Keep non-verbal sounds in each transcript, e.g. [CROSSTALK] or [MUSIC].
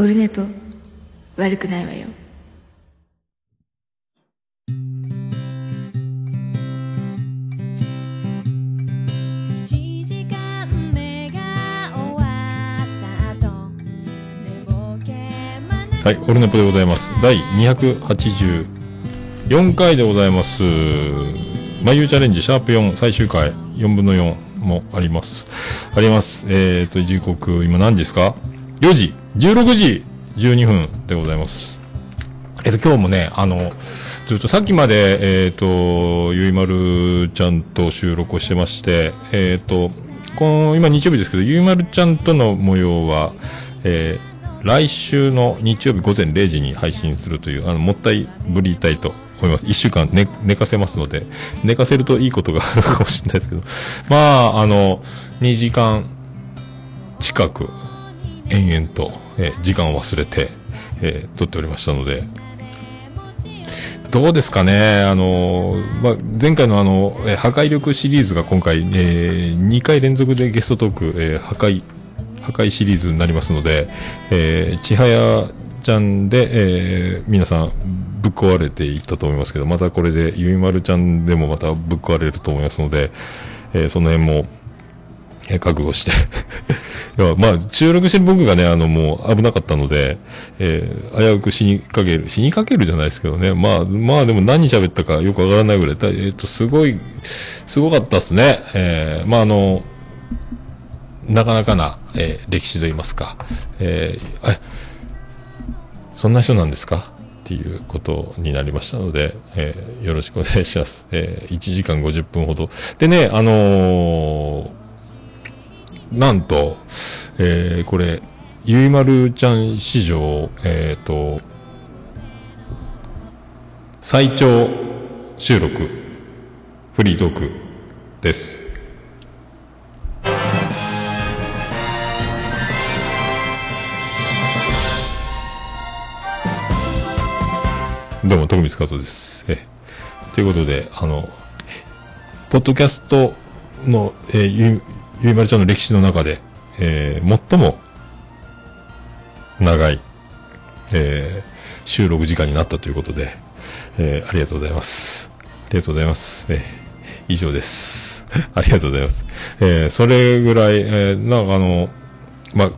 オルネポ悪くないわよ1時間目が終わった後寝ぼけはい、オルネポでございます。第284回でございます。眉チャレンジ、シャープ4、最終回、4分の4もあります。あります。えーと、時刻、今何時ですか ?4 時、16時12分でございます。えっ、と、今日もね、あの、ずっとさっきまで、えっ、と、ゆいまるちゃんと収録をしてまして、えっ、と、この、今日曜日ですけど、ゆいまるちゃんとの模様は、え来週の日曜日午前0時に配信するという、あの、もったいぶりたいと思います。一週間寝、寝かせますので、寝かせるといいことがあるかもしれないですけど、まあ、あの、2時間近く、延々と、えー時間を忘れて、えー撮っておりましたので、どうですかね、あの、まあ、前回のあの、えー破壊力シリーズが今回、え2回連続でゲストトーク、えー破壊、破壊シリーズになりますので、えー、ちはやちゃんで、えー皆さんぶっ壊れていったと思いますけど、またこれでゆいまるちゃんでもまたぶっ壊れると思いますので、えーその辺も、え覚悟して。[LAUGHS] いや、まあ、収録してる僕がね、あの、もう危なかったので、えー危うく死にかける、死にかけるじゃないですけどね。まあ、まあでも何喋ったかよくわからないぐらい、えっ、と、すごい、すごかったっすね。えーまああの、なかなかな、えー歴史と言いますか、えーえ、そんな人なんですか？っていうことになりましたので、えーよろしくお願いします。えー1時間50分ほど。でね、あのーなんと、えーこれ、ゆいまるちゃん史上、えっ、と、最長収録、フリートークです。どうも、徳光和夫です。えということで、あの、ポッドキャストの、えーゆ、いまるちゃんの歴史の中で、えー最も長い、えー収録時間になったということで、えーありがとうございます。ありがとうございます。えー以上です。[LAUGHS] ありがとうございます。えーそれぐらい、えーなんかあの、ま、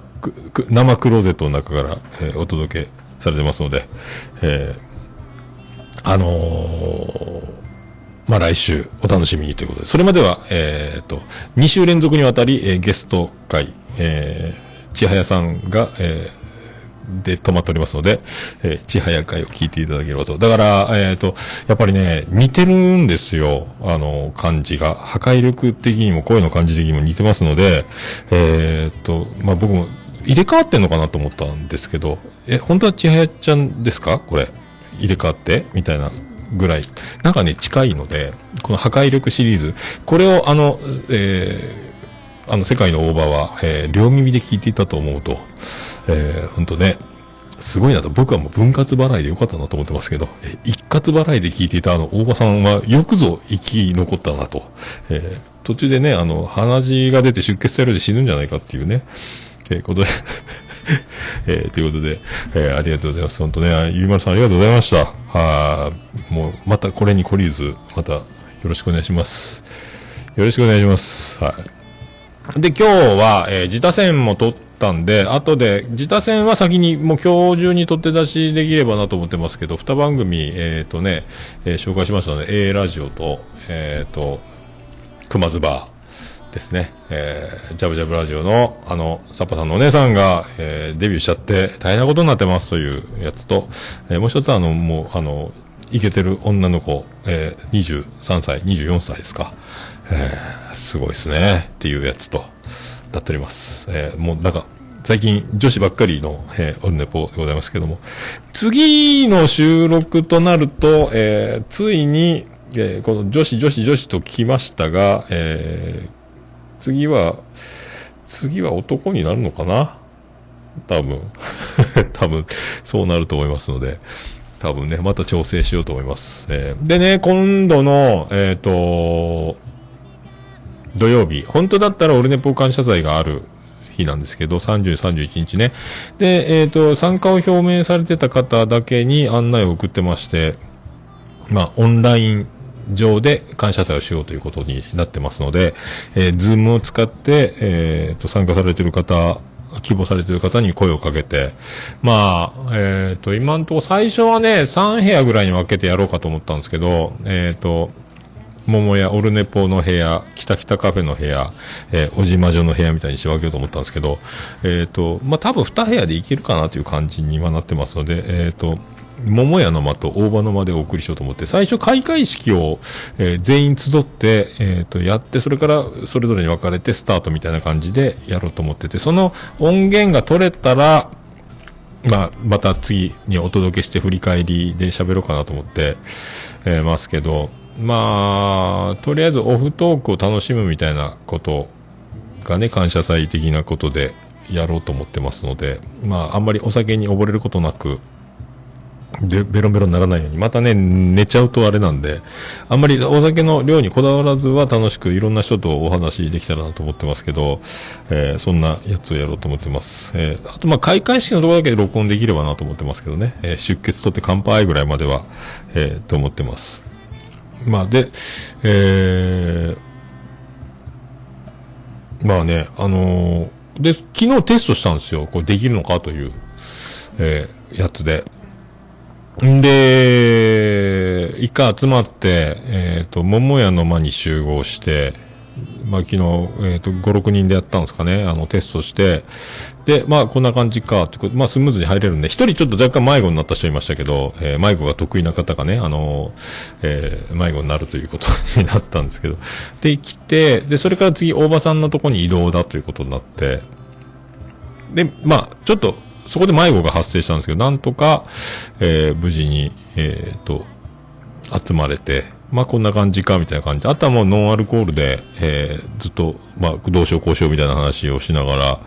生クローゼットの中から、えーお届けされてますので、えーあのーまあ、来週お楽しみにということで、それまでは、えー、と、2週連続にわたり、えーゲスト会、えー、ちはやさんが、えーで止まっておりますので、えー、ちはや会を聞いていただければと。だから、えっ、と、やっぱりね、似てるんですよ。あの、漢字が。破壊力的にも、声の漢字的にも似てますので、えっ、と、まあ、僕も入れ替わってんのかなと思ったんですけど、え、本当はちはやちゃんですか？これ。入れ替わって？みたいなぐらい。なんかね、近いので、この破壊力シリーズ、これをあの、えーあの、世界の大場は、えー両耳で聞いていたと思うと、えー、ほんとね、すごいなと、僕はもう分割払いでよかったなと思ってますけど、えー一括払いで聞いていたあの、大場さんはよくぞ生き残ったなと。えー途中でね、あの、鼻血が出て出血されて死ぬんじゃないかっていうね、えーことで、[LAUGHS] えーということで、えーありがとうございます。本当ね、ゆいまるさんありがとうございました。はもう、またこれに懲りず、またよろしくお願いします。よろしくお願いします。はい。で、今日は、えー自他戦も撮ったんで、後で、自他戦は先に、もう今日中に取って出しできればなと思ってますけど、二番組、えっ、とね、えー紹介しましたので、A ラジオと、えっ、と、熊津バですね。えー、ジャブジャブラジオの、あの、サッパさんのお姉さんが、えーデビューしちゃって大変なことになってますというやつと、えーもう一つあの、もう、あの、イケてる女の子、えー23歳、24歳ですか。えーすごいですね。っていうやつと、なっております。えーもうなんか、最近女子ばっかりの、えーオルネポでございますけども、次の収録となると、えーついに、えーこの女子女子女子と来ましたが、えー次は、次は男になるのかな？多分。[LAUGHS] 多分、そうなると思いますので、多分ね、また調整しようと思います。えーでね、今度の、えっ、と、土曜日、本当だったらオルネポ感謝祭がある日なんですけど、30、31日ね。で、えっ、と、参加を表明されてた方だけに案内を送ってまして、まあ、オンライン上で感謝祭をしようということになってますので、えー、ズームを使って、えー、と、参加されてる方、希望されてる方に声をかけて、まあ、えっ、と、今のとこ最初はね、3部屋ぐらいに分けてやろうかと思ったんですけど、えっ、と、桃屋、オルネポの部屋、北北カフェの部屋、えー、おじま女の部屋みたいに仕分けようと思ったんですけど、えっ、と、まあ、多分2部屋でいけるかなという感じに今なってますので、えっ、と、桃屋の間と大場の間でお送りしようと思って、最初開会式を、えー全員集って、えっ、と、やって、それからそれぞれに分かれてスタートみたいな感じでやろうと思ってて、その音源が取れたら、まあ、また次にお届けして振り返りで喋ろうかなと思って、えーますけど、まあ、とりあえずオフトークを楽しむみたいなことがね、感謝祭的なことでやろうと思ってますので、まあ、あんまりお酒に溺れることなく、で、ベロベロにならないように。またね、寝ちゃうとあれなんで、あんまりお酒の量にこだわらずは楽しくいろんな人とお話できたらなと思ってますけど、えーそんなやつをやろうと思ってます。えーあとまあ開会式のところだけで録音できればなと思ってますけどね、えー出血取って乾杯ぐらいまでは、えーと思ってます。まあで、えーまあね、あのーで、昨日テストしたんですよ。これできるのかという、えーやつで。んで、一回集まって、えっ、と、桃屋の間に集合して、まあ昨日、えっ、と、5、6人でやったんですかね、あの、テストして、で、まあこんな感じか、ってことまあスムーズに入れるんで、一人ちょっと若干迷子になった人いましたけど、えー迷子が得意な方がね、あのえー迷子になるということになったんですけど、で、来て、で、それから次、大場さんのとこに移動だということになって、で、まあ、ちょっと、そこで迷子が発生したんですけど、なんとか、えー無事に、えっ、と、集まれて、まあこんな感じか、みたいな感じ。あとはもうノンアルコールで、えーずっと、まあ、どうしようこうしようみたいな話をしながら、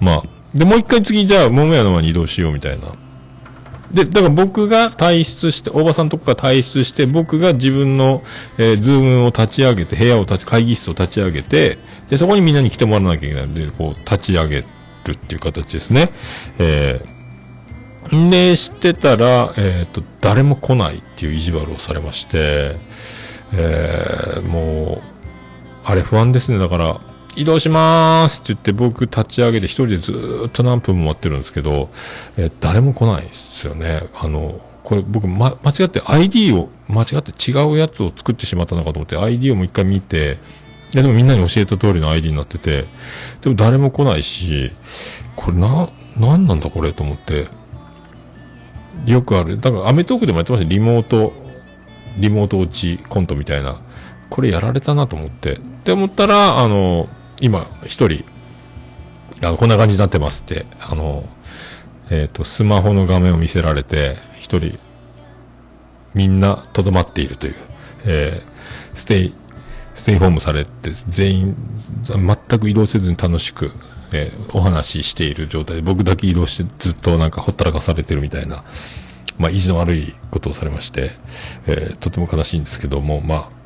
まあ、で、もう一回次、じゃあ、桃屋の間に移動しようみたいな。で、だから僕が退出して、大場さんとこが退出して、僕が自分の、えーズームを立ち上げて、部屋を立ち、会議室を立ち上げて、で、そこにみんなに来てもらわなきゃいけないので、こう、立ち上げるっていう形ですね。えーで、知ってたら、えっ、と、誰も来ないっていう意地悪をされまして、えーもう、あれ不安ですね。だから、移動しまーすって言って僕立ち上げて一人でずっと何分も待ってるんですけど、えー誰も来ないですよね。あの、これ僕、ま、間違って ID を、間違って違うやつを作ってしまったのかと思って ID をもう一回見て、いやでもみんなに教えた通りの ID になってて、でも誰も来ないし、これな、なんなんだこれと思って、よくある。だからアメトークでもやってましたリモート、リモート落ちコントみたいな。これやられたなと思って。って思ったら、あの、今、一人、あの、こんな感じになってますって、あの、えっ、と、スマホの画面を見せられて、一人、みんなとどまっているという、えーステイ、ステイホームされて、全員、全く移動せずに楽しく、えーお話ししている状態で、僕だけ移動してずっとなんかほったらかされてるみたいな、まあ、意地の悪いことをされまして、えーとても悲しいんですけども、まあ、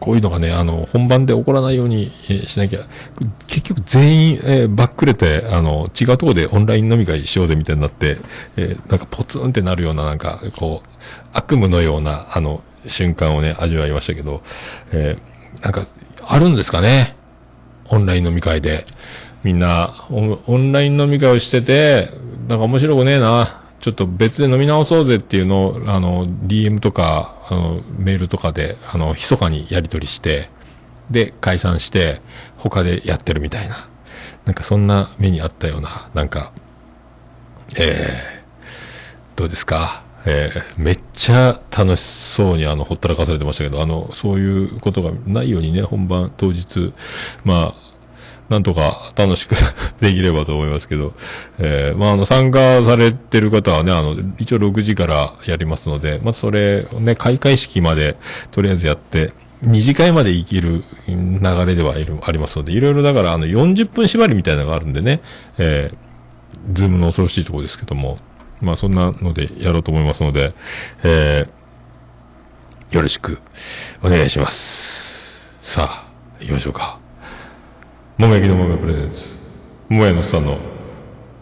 こういうのがね、あの、本番で起こらないように、しなきゃ、結局全員、えーバックれて、あの、違うとこでオンライン飲み会しようぜみたいになって、えーなんかポツンってなるような、なんか、こう、悪夢のような、あの、瞬間をね、味わいましたけど、えーなんか、あるんですかね？オンライン飲み会で。みんなオン、オンライン飲み会をしてて、なんか面白くねえな。ちょっと別で飲み直そうぜっていうのを、あの、DM とか、あの、メールとかで、あの、密かにやり取りして、で、解散して、他でやってるみたいな。なんかそんな目にあったような、なんか、えー、どうですか？えー、めっちゃ楽しそうにあの、ほったらかされてましたけど、あの、そういうことがないようにね、本番当日、まあ、なんとか楽しく [LAUGHS] できればと思いますけど、えー、まあ、あの、参加されてる方はね、あの、一応6時からやりますので、まあ、それをね、開会式まで、とりあえずやって、二次会まで生きる流れではいるありますので、いろいろだから、あの、40分縛りみたいなのがあるんでね、えー、ズームの恐ろしいところですけども、まあ、そんなのでやろうと思いますので、えー、よろしくお願いします。さあ、行きましょうか。桃焼きの桃屋プレゼンツ。桃屋のおっさんの、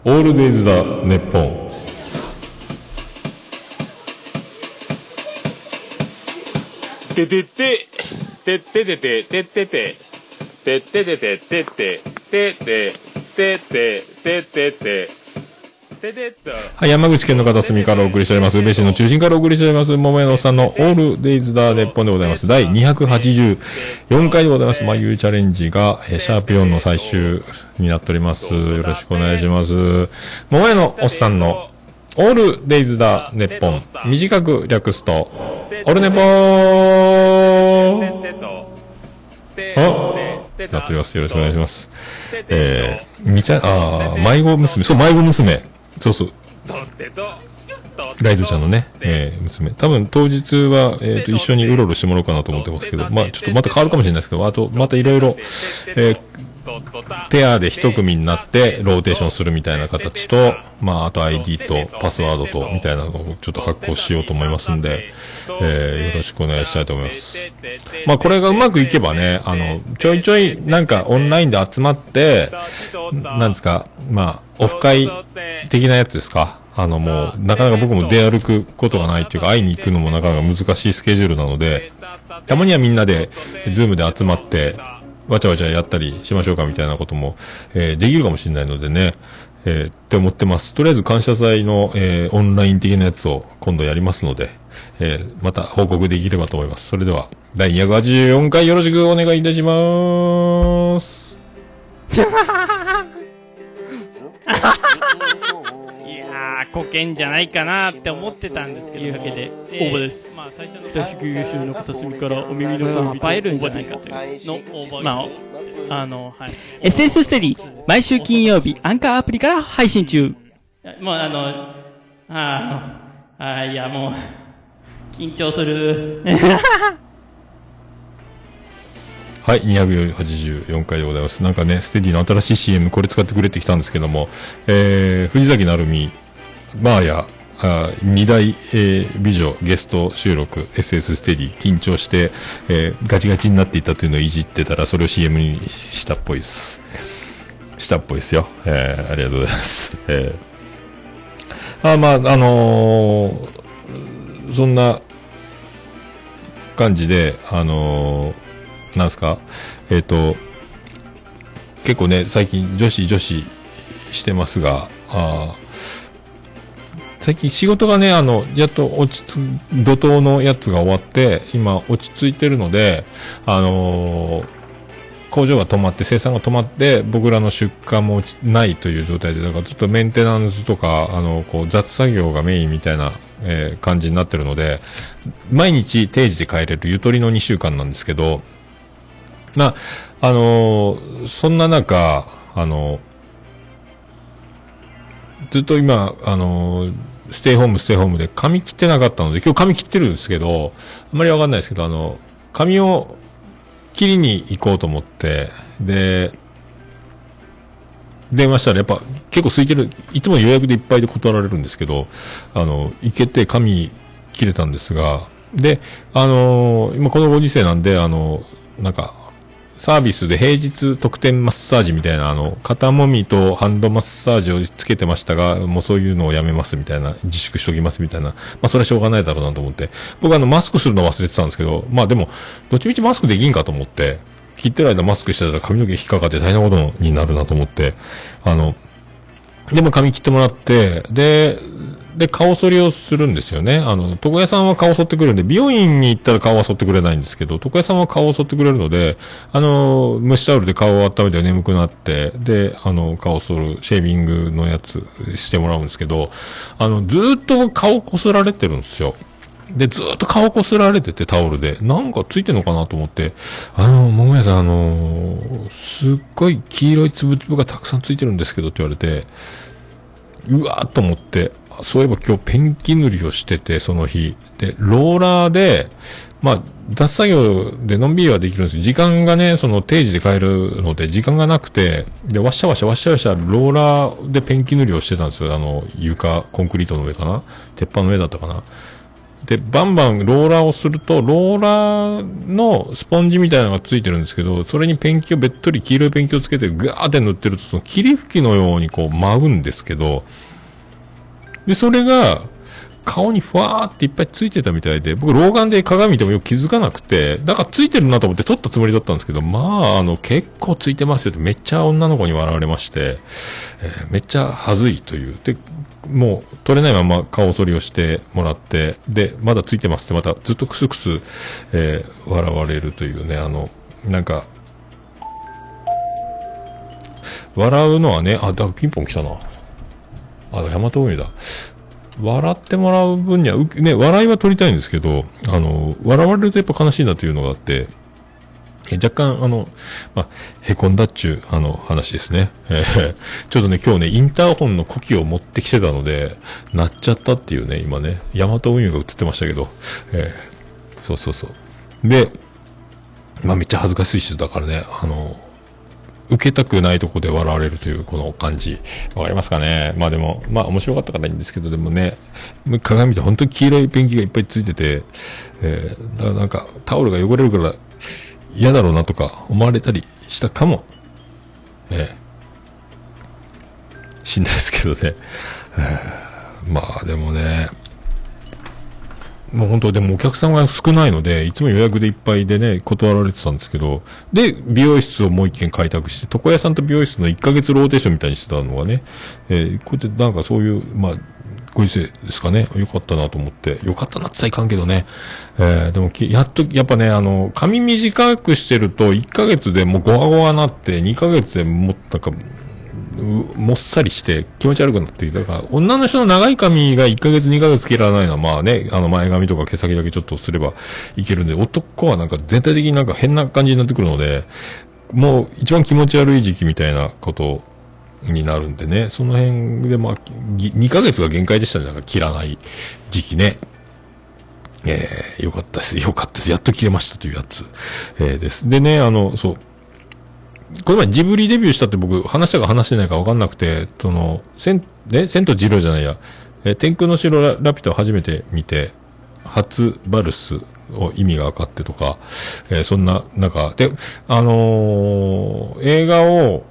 オールデイズ・ザ・ネッポン。ててて、てててて、ててて、てててて、てて、てて、てて、てて、てて、ててっと。はい、山口県の片隅からお送りしております。宇部市の中心からお送りしております。桃屋のおっさんのオールデイズ・ザ・ネッポンでございます。第284回でございます。眉チャレンジが、えーシャープ4の最終になっております。よろしくお願いします。桃屋のおっさんのオールデイズ・ザ・ネッポン。短く略すと、オルネポーなっております。よろしくお願いします。えー、みちゃ、あー迷子娘。そう、迷子娘。そうそう。ライドちゃんのね、えー、娘。多分当日は、えっ、と、一緒にうろうろしてもらおうかなと思ってますけど、まあちょっとまた変わるかもしれないですけど、あと、またいろいろ、えー、ペアで一組になってローテーションするみたいな形と、まああと ID とパスワードとみたいなのをちょっと発行しようと思いますんで、えー、よろしくお願いしたいと思います。まあこれがうまくいけばね、あの、ちょいちょいなんかオンラインで集まって、なんですか、まあ、オフ会的なやつですか。あのもう、なかなか僕も出歩くことがないっていうか、会いに行くのもなかなか難しいスケジュールなので、たまにはみんなで、ズームで集まって、わちゃわちゃやったりしましょうかみたいなことも、えーできるかもしれないのでね、えーって思ってます。とりあえず感謝祭の、えーオンライン的なやつを今度やりますので、えーまた報告できればと思います。それでは、第284回よろしくお願いいたしまーす。[LAUGHS] いやー、こけんじゃないかなって思ってたんですけど。というわけでえー応募ですまあ、最初の北宿優秀の片隅からお耳のまあ恋人映えるんじゃないかというの応募。まあ、あの、はい。SS ステディ毎週金曜日アンカーアプリから配信中もうあの、ああの、あーいやもう、緊張する。[LAUGHS] はい、284回でございます。なんかね、ステディの新しい CM これ使ってくれてきたんですけども、えー、藤崎成美、バーや、あー二大、えー美女ゲスト収録 SS ステディ緊張して、えーガチガチになっていたというのをいじってたらそれを CM にしたっぽいです。したっぽいですよ。えーありがとうございます。えー、あまあ、あのーそんな感じで、あのーなんすか、えっ、と、結構ね、最近女子女子してますが、あー最近仕事がね、あの、やっと落ち着、怒涛のやつが終わって、今落ち着いてるので、あのー工場が止まって、生産が止まって、僕らの出荷もないという状態で、だからちょっとメンテナンスとか、あの、こう、雑作業がメインみたいな、えー感じになってるので、毎日定時で帰れるゆとりの2週間なんですけど、まあ、あのーそんな中、あのずっと今、あのーステイホーム、ステイホームで髪切ってなかったので、今日髪切ってるんですけど、あんまりわかんないですけど、あの、髪を切りに行こうと思って、で、電話したらやっぱ結構空いてる、いつも予約でいっぱいで断られるんですけど、あの、行けて髪切れたんですが、で、あの今このご時世なんで、あのなんか、サービスで平日特典マッサージみたいな、あの、肩もみとハンドマッサージをつけてましたが、もうそういうのをやめますみたいな、自粛しときますみたいな、まあそれはしょうがないだろうなと思って、僕あの、マスクするの忘れてたんですけど、まあでも、どっちみちマスクできんかと思って、切ってる間マスクしてたら髪の毛引っかかって大変なことになるなと思って、あの、でも髪切ってもらって、で、で、顔剃りをするんですよね。あの、床屋さんは顔剃ってくるんで、美容院に行ったら顔は剃ってくれないんですけど、床屋さんは顔を剃ってくれるので、あの、蒸しタオルで顔を温めて眠くなって、で、あの、顔を剃る、シェービングのやつしてもらうんですけど、あの、ずっと顔こすられてるんですよ。で、ずっと顔こすられてて、タオルで。なんかついてんのかなと思って、あの、桃屋さん、あのすっごい黄色いつぶつぶがたくさんついてるんですけどって言われて、うわーっと思って、そういえば今日ペンキ塗りをしてて、その日。で、ローラーで、まあ、脱作業でのんびりはできるんですよ。時間がね、その定時で帰るので、時間がなくて、で、わっしゃわしゃわっしゃわしゃ、ローラーでペンキ塗りをしてたんですよ。あの、床、コンクリートの上かな？鉄板の上だったかな？で、バンバンローラーをすると、ローラーのスポンジみたいなのがついてるんですけど、それにペンキをべっとり黄色いペンキをつけてガーって塗ってると、その霧吹きのようにこう舞うんですけど、で、それが、顔にふわーっていっぱいついてたみたいで、僕老眼で鏡見てもよく気づかなくて、だからついてるなと思って撮ったつもりだったんですけど、まあ、あの、結構ついてますよってめっちゃ女の子に笑われまして、えーめっちゃ恥ずいという。で、もう撮れないまま顔剃りをしてもらって、で、まだついてますってまたずっとクスクス、えー笑われるというね、あの、なんか、笑うのはね、あ、だピンポン来たな。あ、ヤマト運輸だ。笑ってもらう分には、ね、笑いは取りたいんですけど、あの、笑われるとやっぱ悲しいなというのがあって、え若干、あの、まあ、へこんだっちゅう、あの、話ですね。え [LAUGHS] ーちょっとね、今日ね、インターホンの呼気を持ってきてたので、鳴っちゃったっていうね、今ね、ヤマト運輸が映ってましたけど、えーそうそうそう。で、まあ、めっちゃ恥ずかしい人だからね、あの、受けたくないとこで笑われるというこの感じ。わかりますかね？まあでも、まあ面白かったからいいんですけど、でもね、鏡見て本当に黄色いペンキがいっぱいついてて、えー、だからなんかタオルが汚れるから嫌だろうなとか思われたりしたかも。えー、しんないですけどね。えーまあでもね、もう本当でもお客さんが少ないので、いつも予約でいっぱいでね、断られてたんですけど、で、美容室をもう一軒開拓して、床屋さんと美容室の1ヶ月ローテーションみたいにしてたのがね、えーこうやってなんかそういう、まあ、ご時世ですかね。よかったなと思って。よかったなって言ったらいかんけどね。えーでも、やっと、やっぱね、あの、髪短くしてると、1ヶ月でもうゴワゴワなって、2ヶ月でもう、なんか、もっさりして気持ち悪くなってきたから、女の人の長い髪が1ヶ月2ヶ月切らないのは、まあね、あの前髪とか毛先だけちょっとすればいけるんで、男はなんか全体的になんか変な感じになってくるので、もう一番気持ち悪い時期みたいなことになるんでね、その辺でまあ、2ヶ月が限界でしたね、なんか切らない時期ね。えー、よかったです。よかったです。やっと切れましたというやつ、えーです。でね、あの、そう、この前ジブリデビューしたって僕話したか話してないか分かんなくて、その、千、え、千とジロじゃないや、え天空の城ララピュタを初めて見て、初バルスを意味が分かってとか、えーそんな中、で、あのー映画を、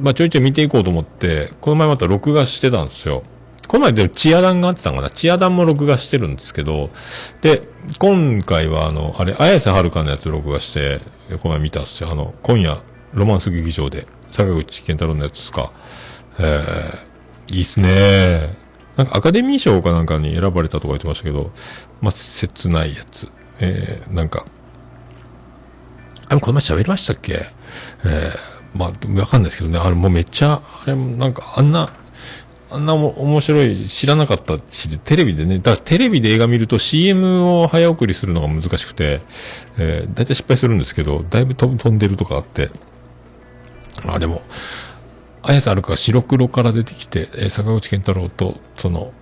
まあ、ちょいちょい見ていこうと思って、この前また録画してたんですよ。この前でもチアダンがあってたのかなチアダンも録画してるんですけど、で、今回はあの、あれ、綾瀬はるかのやつ録画して、この前見たんですよ。あの、今夜、ロマンス劇場で、坂口健太郎のやつですか？えー、いいっすね。なんかアカデミー賞かなんかに選ばれたとか言ってましたけど、まあ、切ないやつ。えー、なんか、あれ、この前喋りましたっけ？えー、まあ、わかんないですけどね、あれもうめっちゃ、あれ、なんかあんな、あんなも面白い、知らなかったし、テレビでね、だからテレビで映画見ると CM を早送りするのが難しくて、えー、大体失敗するんですけど、だいぶ飛んでるとかあって、あ、でも、綾瀬はるか白黒から出てきて、え坂口健太郎と、その、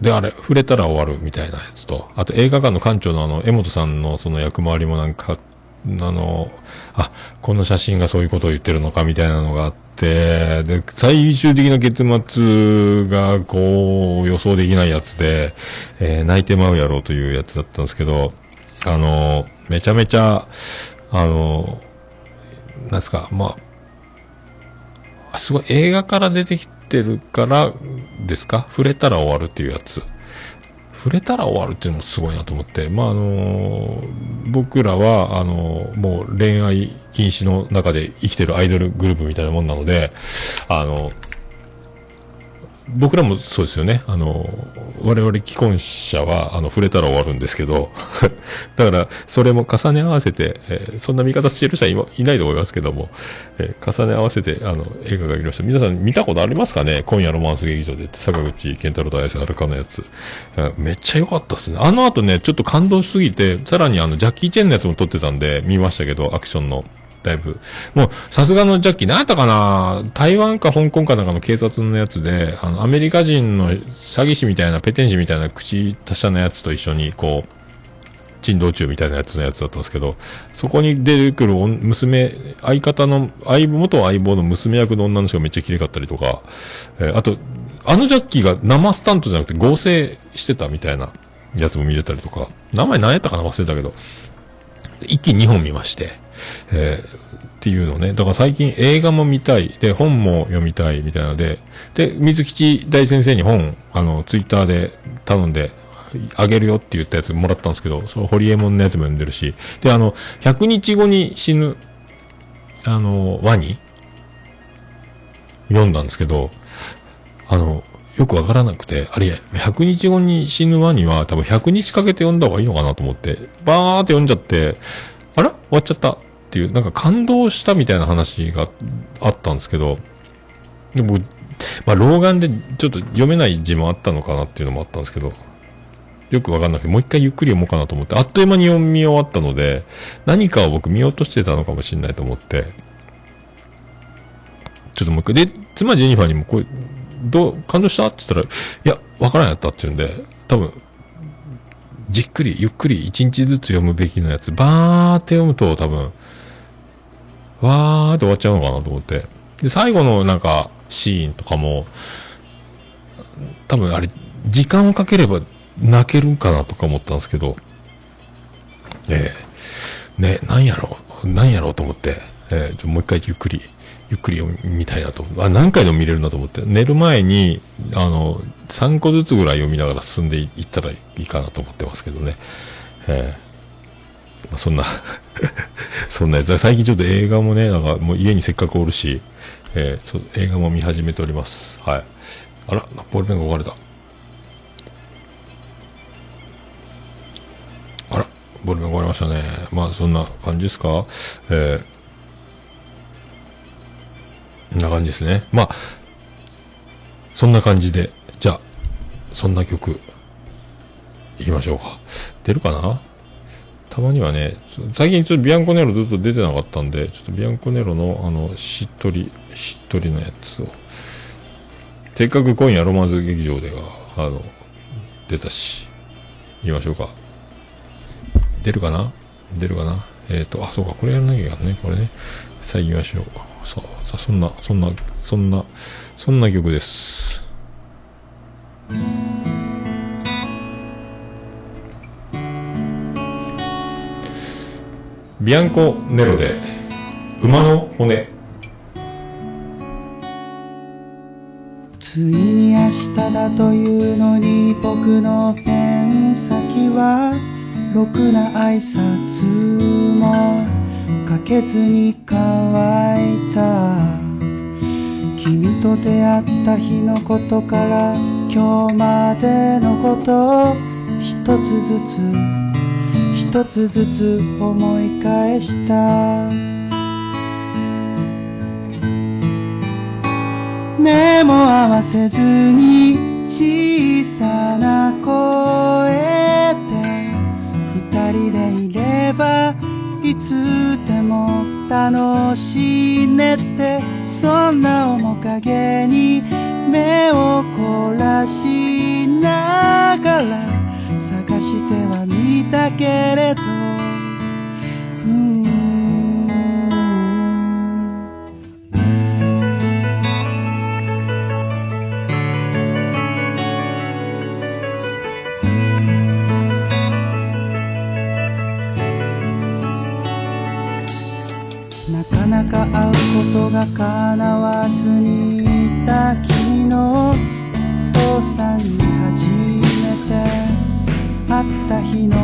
で、あれ、触れたら終わるみたいなやつと、あと映画館の館長のあの、江本さんのその役回りもなんか、あの、あ、この写真がそういうことを言ってるのかみたいなのがあって、で、最終的な結末が、こう、予想できないやつで、えー泣いてまうやろうというやつだったんですけど、あの、めちゃめちゃ、あの、なんですか、ま、あすごい映画から出てきてるからですか？触れたら終わるっていうやつ。触れたら終わるっていうのもすごいなと思って。まあ、あの僕らは、あのもう恋愛禁止の中で生きてるアイドルグループみたいなもんなので、あの僕らもそうですよね。あの、我々既婚者は、あの、触れたら終わるんですけど、[LAUGHS] だから、それも重ね合わせて、えーそんな見方してる人はいないと思いますけども、えー重ね合わせて、あの、映画が見ました。皆さん見たことありますかね？今夜ロマンス劇場でって、坂口健太郎と綾瀬はるかのやつ。めっちゃ良かったですね。あの後ね、ちょっと感動しすぎて、さらにあの、ジャッキー・チェンのやつも撮ってたんで、見ましたけど、アクションの。だいぶ。もう、さすがのジャッキー、何やったかな？台湾か香港かなんかの警察のやつで、あの、アメリカ人の詐欺師みたいな、ペテン師みたいな口達者なやつと一緒に、こう、珍道中みたいなやつのやつだったんですけど、そこに出てくる娘、相方の、相棒、元相棒の娘役の女の人がめっちゃ綺麗かったりとか、えーあと、あのジャッキーが生スタントじゃなくて合成してたみたいなやつも見れたりとか、名前何やったかな？忘れたけど、一気に2本見まして、えーっていうのね。だから最近映画も見たい。で、本も読みたいみたいなので、で、水吉大先生に本、あの、ツイッターで頼んで、あげるよって言ったやつもらったんですけど、そのホリエモンのやつも読んでるし、で、あの、100日後に死ぬ、あの、ワニ？読んだんですけど、あの、よくわからなくて、あれ、100日後に死ぬワニは多分100日かけて読んだ方がいいのかなと思って、バーって読んじゃって、あら終わっちゃったっていう、なんか感動したみたいな話があったんですけど、でも、まあ、老眼でちょっと読めない字もあったのかなっていうのもあったんですけど、よくわかんなくて、もう一回ゆっくり読もうかなと思って、あっという間に読み終わったので、何かを僕見落としてたのかもしれないと思って、ちょっともう一回、で、妻ジェニファーにもこれ、どう、感動した？って言ったら、いや、わからんやったって言うんで、多分、じっくり、ゆっくり、一日ずつ読むべきなやつ、バーって読むと多分、わーって終わっちゃうのかなと思って。で、最後のなんか、シーンとかも、多分あれ、時間をかければ泣けるんかなとか思ったんですけど、ええね、なんやろう、なんやろうと思って、ええちょもう一回ゆっくり、ゆっくり読みたいなと。あ、何回でも見れるなと思って。寝る前に、あの、3個ずつぐらい読みながら進んでいったらいいかなと思ってますけどね。ええまあ、そんな、[LAUGHS] そんなやつ。最近ちょっと映画もね、なんかもう家にせっかくおるし、えー映画も見始めております。はい。あら、ボールペンが置かれた。あら、ボールペンが割れましたね。まあ、そんな感じですか？えー、な感じですね。まあ、そんな感じで、じゃあ、そんな曲、いきましょうか。出るかな？たまにはね、最近ちょっとビアンコネロずっと出てなかったんで、ちょっとビアンコネロのあの、しっとり、しっとりのやつを、せっかく今夜ロマンス劇場でが、あの、出たし、行きましょうか。出るかな？出るかな？えっ、と、あ、そうか、これやらなきゃいけないね、これね。さあ行きましょう。さあ、さあ、そんな、そんな、そんな、そんな曲です。ビアンコネロで、馬の骨。つい明日だというのに僕のペン先はろくな挨拶もかけずに乾いた君と出会った日のことから今日までのことを一つずつ一つずつ思い返した。目も合わせずに小さな声で二人でいればいつでも楽しいねって。そんな面影に目を凝らしながら探してはみたけれど。うーん。なかなか会うことが叶わずにいたのお父さんに初めて会った日の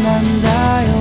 ことなん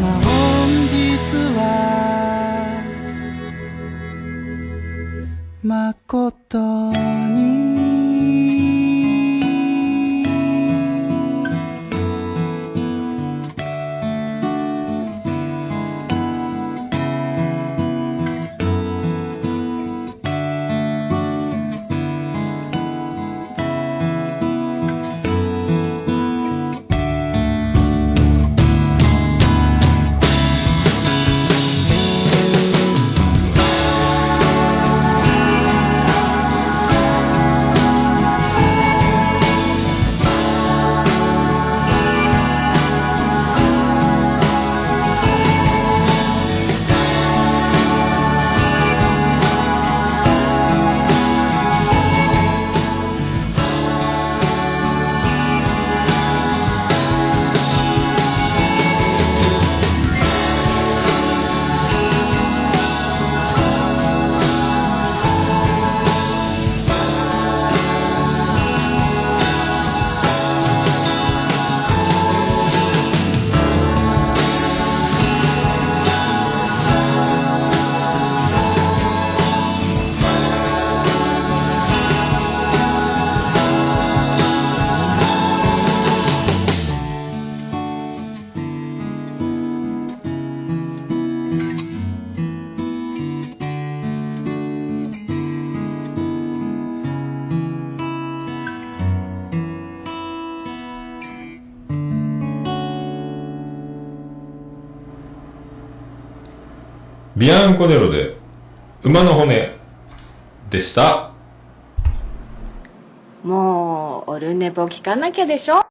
本日は誠にンコネロで、馬の骨でした。もう、オルネポ聞かなきゃでしょ？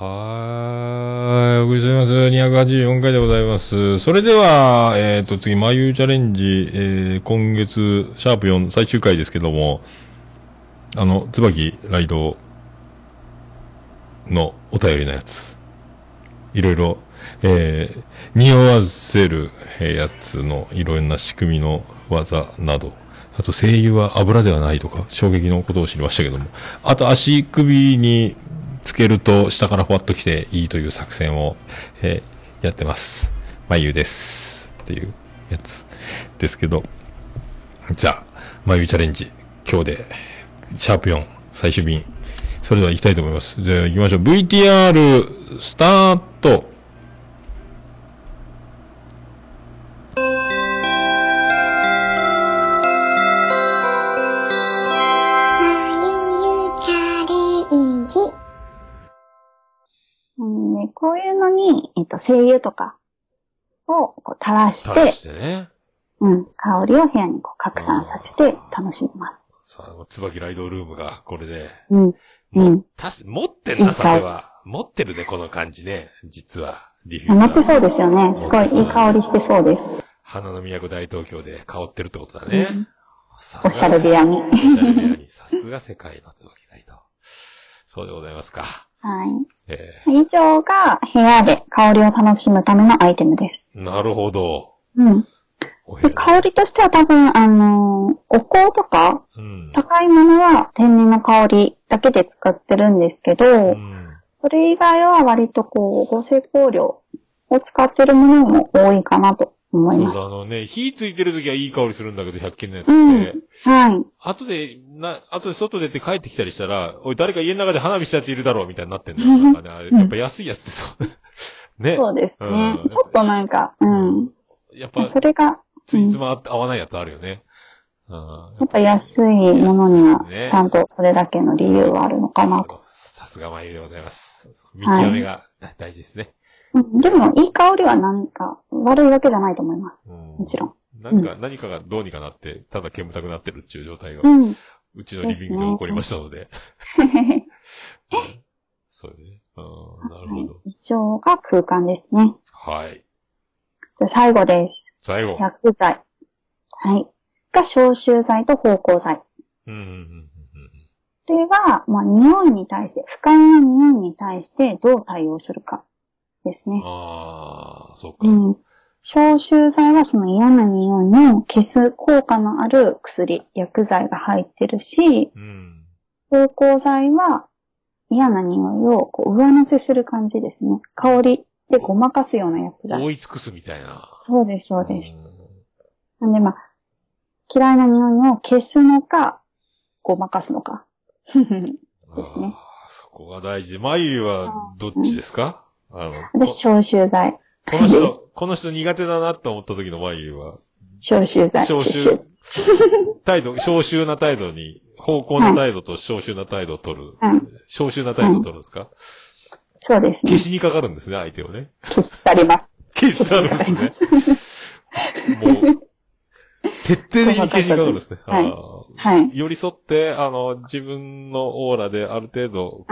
はーい。お送りしております。284回でございます。それでは、えっ、と、次、眉チャレンジ、えー、今月、シャープ4最終回ですけども、あの、椿ライドのお便りのやつ。いろいろ、えー、匂わせるやつのいろんな仕組みの技など、あと声優は油ではないとか、衝撃のことを知りましたけども、あと足首につけると下からふわっと来ていいという作戦を、えーやってます。眉です。っていうやつですけど、じゃあ、眉チャレンジ、今日で、シャープ4、最終便。それでは行きたいと思います。じゃあ行きましょう。VTR、スタート。こういうのに、えっと、精油とかをこう垂らし垂てら、してね。うん、香りを部屋にこう拡散させて楽しみます。さあ、椿ライドルームが、これで。うん、うん。たし、持ってんな、それは。持ってるね、この感じね。実は。ディフューザー持ってそうですよね。すごいいい香りしてそうです。花の都大東京で香ってるってことだね。さおしゃれ部屋に。おしゃれ部屋に。さすが世界の椿ライド。そうでございますか。はい。え以上が部屋で香りを楽しむためのアイテムです。ーなるほど。うん。で香りとしては多分、あのーお香とか、うん。高いものは天然の香りだけで使ってるんですけど、それ以外は割とこう、合成香料を使ってるものも多いかなと思います。そうだ、あのね、火ついてる時はいい香りするんだけど、100均のやつうんって。はい。後で、な、後で外出て帰ってきたりしたら、おい、誰か家の中で花火したやついるだろうみたいになってんだよ。なんかね、あれ、やっぱ安いやつでそう。[LAUGHS] ね。そうですね。うんちょっとなんか、うん。やっぱ、それが、ついつま合わないやつあるよね。うん。やっぱ安いものにはね、ちゃんとそれだけの理由はあるのかなと。さすが眉でございます。見極めが大事ですね。うんでも、いい香りはなんか、悪いわけじゃないと思います。もちろん。なんか、何かがどうにかなって、ただ煙たくなってるっていう状態が、うんうちのリビングで起こりましたので。そうね。うん、なるほど。以上が空間ですね。はい。じゃあ最後です。最後。薬剤。はい。が消臭剤と芳香剤。うんうんうんこれは、まあ、匂いに対して、不快な匂いに対してどう対応するかですね。ああ、そうか。うん。消臭剤はその嫌な匂いの消す効果のある薬、薬剤が入ってるし、芳香剤は嫌な匂いをこう上乗せする感じですね。香りでごまかすような薬剤。覆い尽くすみたいな。そうです、そうです。なんでまあ、嫌いな匂いを消すのか、ごまかすのか。[LAUGHS] ああ、そこが大事。眉はどっちですか？あの、私、消臭剤。この人、この人苦手だなと思った時の眉は、消臭剤。消臭、態度、消臭な態度に、方向な態度と消臭な態度を取る。はい消臭な態度を取るんですか、そうですね消。しにかかるんですね、相手をね。消し去ります。消し去るんですね。もう、徹底的に消しにかかるんですね。[LAUGHS] はいはい。寄り添って、あの、自分のオーラである程度、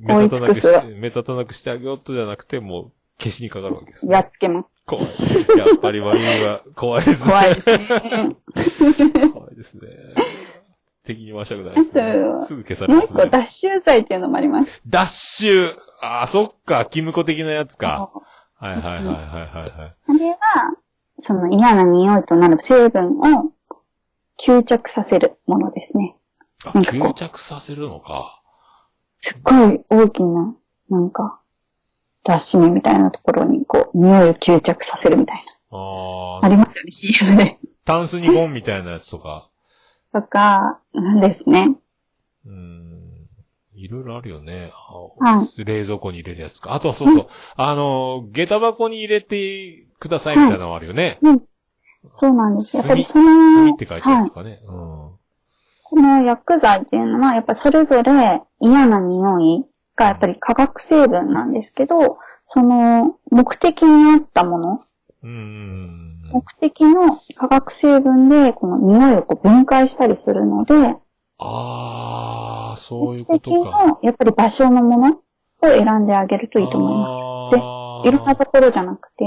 目立たなくし目立たなくしてあげようとじゃなくて、もう、消しにかかるわけです、やっつけます。怖い。やっぱり悪いは怖いですね。怖いですね。[LAUGHS] 怖いですね。敵に回したくないですねすぐ消されもう一個、ますね。脱臭剤っていうのもあります。ダッシュああ、そっか、キムコ的なやつか。はいはいはいはいはいはい。あれは、その嫌な匂いとなる成分を吸着させるものですね。吸着させるのか。すっごい大きな、なんか、脱脂みたいなところに、こう、匂いを吸着させるみたいあな。あありますよね、CM で。タンスにゴンみたいなやつとか。とか、うんですね。うーん。いろいろあるよね。は冷蔵庫に入れるやつか。あとはそうそう。あの、下駄箱に入れてくださいみたいなのもあるよね。そうなんです。やっぱりそ炭の、って書いてあるんはいです。かね。うん。この薬剤っていうのは、やっぱりそれぞれ嫌な匂いがやっぱり化学成分なんですけど、その目的に合ったもの。目的の化学成分でこの匂いをこう分解したりするので、ああ、そういう目こと的か。のやっぱり場所のものを選んであげるといいと思います。ますいろんなところじゃなくて、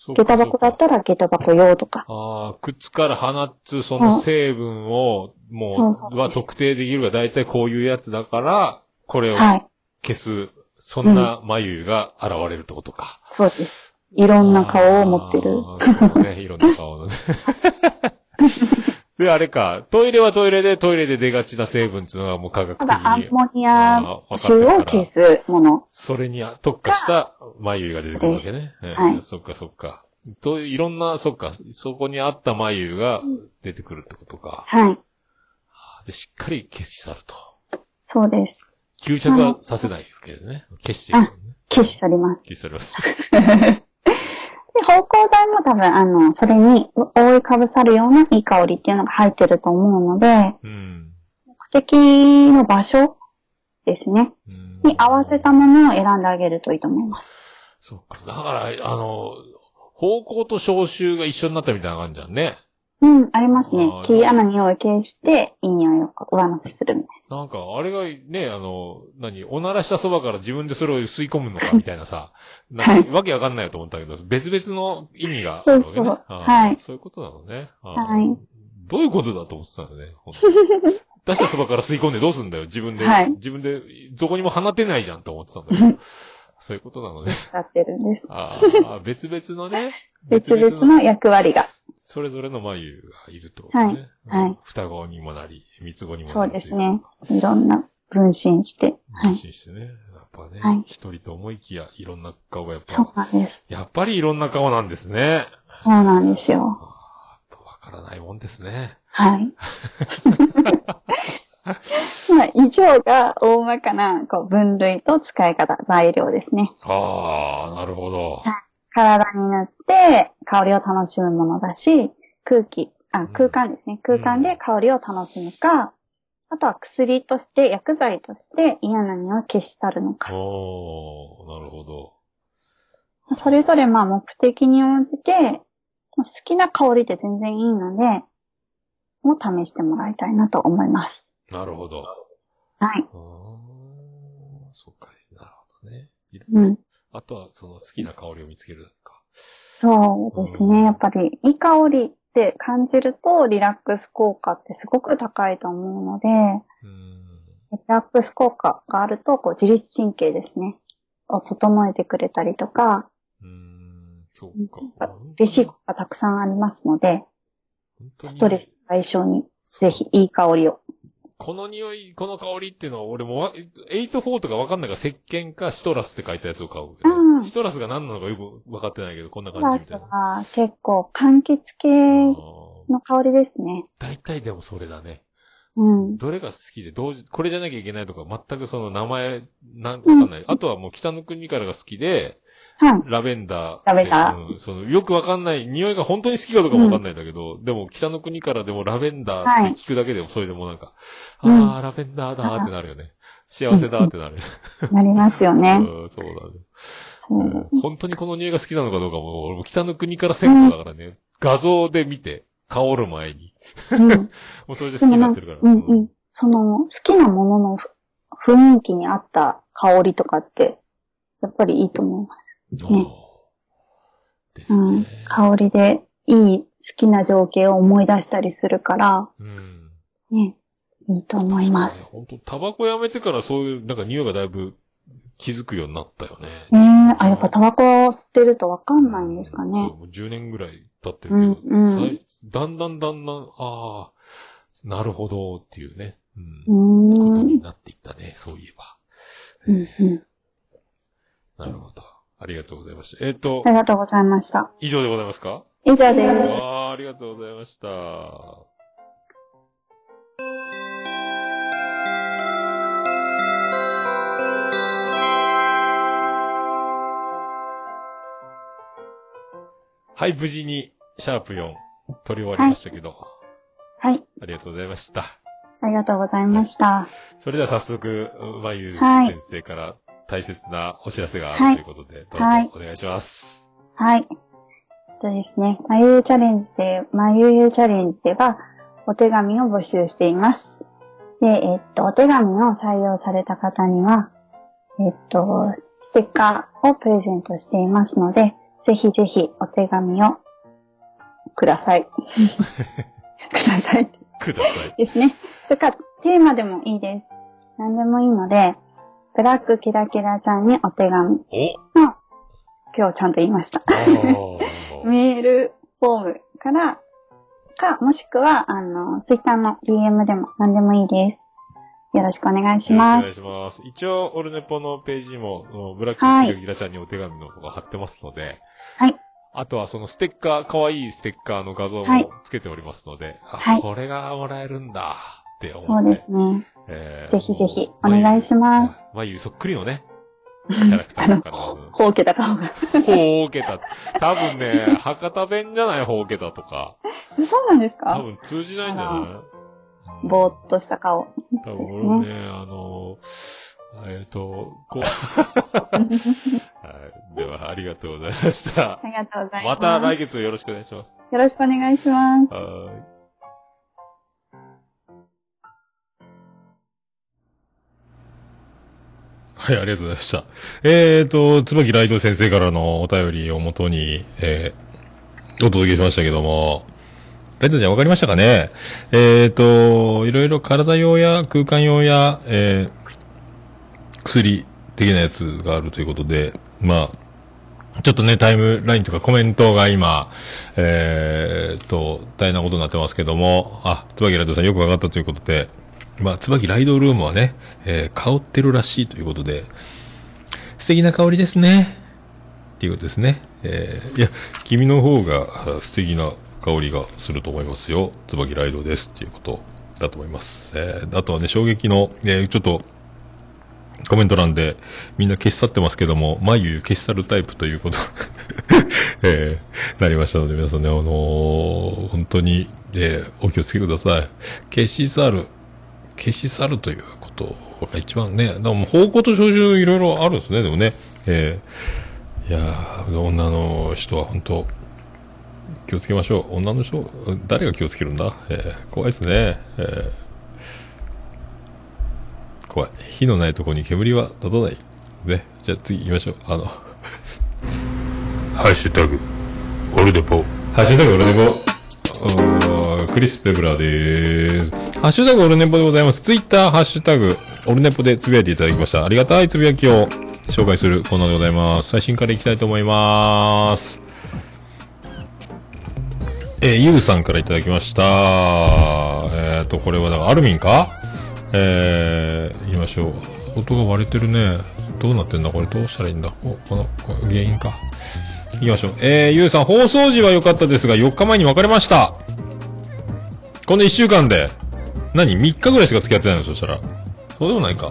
下駄箱だったら下駄箱用とか。ああ、靴から放つその成分を、もそうそうう、は特定できるが、だいたいこういうやつだから、これをはい。消す、そんな眉が現れるってことか。そうです。いろんな顔を持ってる。ね、いろんな顔のね。[LAUGHS] で、あれか、トイレはトイレで、トイレで出がちな成分っていうのはもう科学的ただ、アンに、モニア臭を消すもの。それに特化した眉が出てくるわけね。えーはいそっかそっか。と、いろんな、そっか、そこにあった眉が出てくるってことか。はい。で、しっかり消し去ると。そうです。吸着はさせないわけですね。消していくのね。消し去ります。消し去ります。[LAUGHS] で、芳香剤も多分、あの、それに覆いかぶさるようないい香りっていうのが入ってると思うので、うん。目的の場所ですね。に合わせたものを選んであげるといいと思います。そっか。だから、あの、方向と消臭が一緒になったみたいな感じじゃんね。うん、ありますねあ。ー嫌な匂いを消して、いい匂いを上乗せするみたいなんか、あれがね、あの、何、おならしたそばから自分でそれを吸い込むのかみたいなさ、[LAUGHS] なんか、わけわかんないよと思ったけど、別々の意味があるわけね。そうそうはいそういうことなのね。はい。どういうことだと思ってたのね。本当に出したそばから吸い込んでどうすんだよ。自分で。はい自分で、[LAUGHS] どこにも放てないじゃんと思ってたんだけど。そういうことなのね。使ってるんです。あーあー、別々のね。[LAUGHS] 別々の役割が。それぞれの眉がいるとね。はいはいうん双子にもなり、三つ子にもなり。そうですね。いろんな分身して。はい。安心してね。やっぱねはい、一、人と思いきや、いろんな顔がやっそうぱ、なんです。やっぱりいろんな顔なんですね。そうなんですよ。わからないもんですね。はい。[LAUGHS] まあ、以上が大まかなこう分類と使い方、材料ですね。ああ、なるほど。体に塗って香りを楽しむものだし、空気、あ、空間ですね。空間で香りを楽しむか、あとは薬として、薬剤として嫌な匂いを消し去るのか。おー、なるほど。それぞれまあ目的に応じて、好きな香りで全然いいので、もう試してもらいたいなと思います。なるほど。はい。そっか、なるほどね。いろうん。あとは、その好きな香りを見つけるか。そうですね。やっぱり、いい香りって感じると、リラックス効果ってすごく高いと思うので、リラックス効果があると、こう、自律神経ですね。を整えてくれたりとか、そうか。嬉しいことがたくさんありますので、ストレス解消に、ぜひいい香りを。この匂い、この香りっていうのは、俺もわ、84とかわかんないから、石鹸かシトラスって書いたやつを買うけど、うんシトラスが何なのかよくわかってないけど、こんな感じみたいな。は結構、柑橘系の香りですね。大体でもそれだね。うん。どれが好きで、同時、これじゃなきゃいけないとか、全くその名前、なん、わかんない。あとはもう北の国からが好きで、はい。ラベンダー。ラベンダうん。その、よくわかんない、匂いが本当に好きかどうかもわかんないんだけど、でも北の国からでもラベンダーって聞くだけでも、それでもなんか、うんあー、ラベンダーだーってなるよね。幸せだーってなる。なりますよね。[LAUGHS] うん、そうだね。そううん本当にこの匂いが好きなのかどうかも、俺も北の国から先行だからね、画像で見て、香る前に。うん。もうそれで好きになってるから。うんうん。その、好きなもののふ雰囲気に合った香りとかって、やっぱりいいと思います。ねですうんね。。香りでいい好きな情景を思い出したりするから、うん。ね、いいと思います。本当タバコやめてからそういう、なんか匂いがだいぶ気づくようになったよね。ねえ、あ、やっぱタバコ吸ってるとわかんないんですかね。もう10年ぐらい経ってるけど、うんうんだんだんだんだん、ああ、なるほどっていうね、うん、うーことん。になっていったね、そういえば。うんうん。なるほど。ありがとうございました。えっ、とあ、りがとうございました。以上でございますか？以上です。ああ、ありがとうございました。はい、無事に、シャープ4、取り終わりましたけど、はい。ありがとうございました。ありがとうございました。それでは早速、まゆはい先生から大切なお知らせがあはいるということで、どうぞはいお願いします。はい。えっとですね、まゆゆチャレンジで、まゆゆチャレンジでは、お手紙を募集しています。で、えっと、お手紙を採用された方には、えっと、ステッカーをプレゼントしていますので、ぜひぜひお手紙をください。[LAUGHS] ください。ください。ですね。それから、テーマでもいいです。何でもいいので、ブラックキラキラちゃんにお手紙。お今日ちゃんと言いました。メールフォームから、か、もしくは、あの、ツイッターの DM でも何でもいいです。よろしくお願いします。お願いします。一応、オルネポのページにも、のブラックはいキラちゃんにお手紙のとか貼ってますので、はい。あとはそのステッカー、可愛いステッカーの画像はいもつけておりますので、あ、はいこれがもらえるんだって思って。そうですね。えーぜひぜひお願いします。まゆそっくりのね、キャラクターだから。うんほうけた顔が。ほうけた。多分ね、博多弁じゃないほうけたとか。[LAUGHS] そうなんです多か分通じないんじゃない？ぼーっとした顔。多分俺ね、あの、えっ、と、こう、[LAUGHS] はい。では、ありがとうございましたあ。りがとうございま。ますた来月よろしくお願いします。よろしくお願いします。ははい、ありがとうございました。えーと、椿ライド先生からのお便りをもとに、えー、お届けしましたけども、ライドちゃんわかりましたかね？えーと、いろいろ体用や空間用や、えー、薬的なやつがあるということで、まあ、ちょっとね、タイムラインとかコメントが今、えーと、大変なことになってますけども、あ、椿ライドさんよくわかったということで、まあ、椿ライドルームはね、えー香ってるらしいということで、素敵な香りですね。っていうことですね。えーいや、君の方が素敵な香りがすると思いますよ。椿ライドですっていうことだと思います。えーあとはね、衝撃の、えーちょっと、コメント欄でみんな消し去ってますけども、眉消し去るタイプということ、[LAUGHS] えーなりましたので、皆さんね、あのー本当に、えーお気をつけください。消し去る、消し去るということが一番ね、でも方向と照準いろいろあるんですね、でもね。えーいや、女の人は本当、気をつけましょう。女の人、誰が気をつけるんだ？えー怖いですね。えー怖い。火のないところに煙は立たない。ね。じゃあ次行きましょう。あの、ハッシュタグ、オルデポ。ハッシュタグオルデポ。クリス・ペブラーでーす。ハッシュタグオルネポでございます。ツイッター、ハッシュタグ、オルネポでつぶやいていただきました。ありがたいつぶやきを紹介するコーナーでございます。最新からいきたいと思います。えー、ゆうさんからいただきました。えっ、と、これは、アルミンか？えー、言いましょう。音が割れてるね。どうなってんだ？これどうしたらいいんだ？ここの、この原因か？行きましょう。えー、ゆうさん、放送時は良かったですが、4日前に別れました。この一週間で、何 ?3 日ぐらいしか付き合ってないの？そしたら。そうでもないか。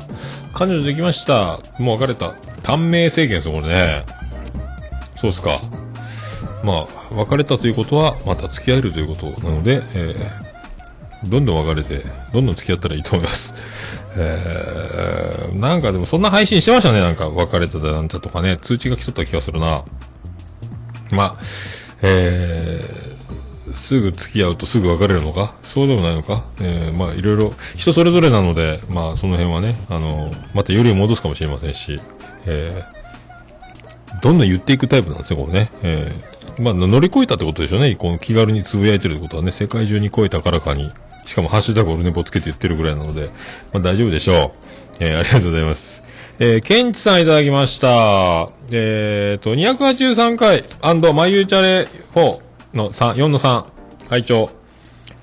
彼女できました。もう別れた。短命制限ですよ、これね。そうっすか。まあ、別れたということは、また付き合えるということなので、えー、どんどん別れて、どんどん付き合ったらいいと思います。えー、なんかでもそんな配信してましたね、なんか別れただなんちゃとかね、通知が来とった気がするな。まあ、えー、すぐ付き合うとすぐ別れるのか？そうでもないのか？えー、まあいろいろ人それぞれなので、まあその辺はね、あの、またより戻すかもしれませんし、えー、どんどん言っていくタイプなんですよ、これね。えー、まあ乗り越えたってことでしょうね。この気軽につぶやいてるってことはね、世界中に超えたからかに、しかもハッシュタグオルネポつけて言ってるぐらいなので、まあ大丈夫でしょう。えー、ありがとうございます。えー、ケンチさんいただきました。えーと、283回、アンドマユーチャレ4の3、4の3、会長。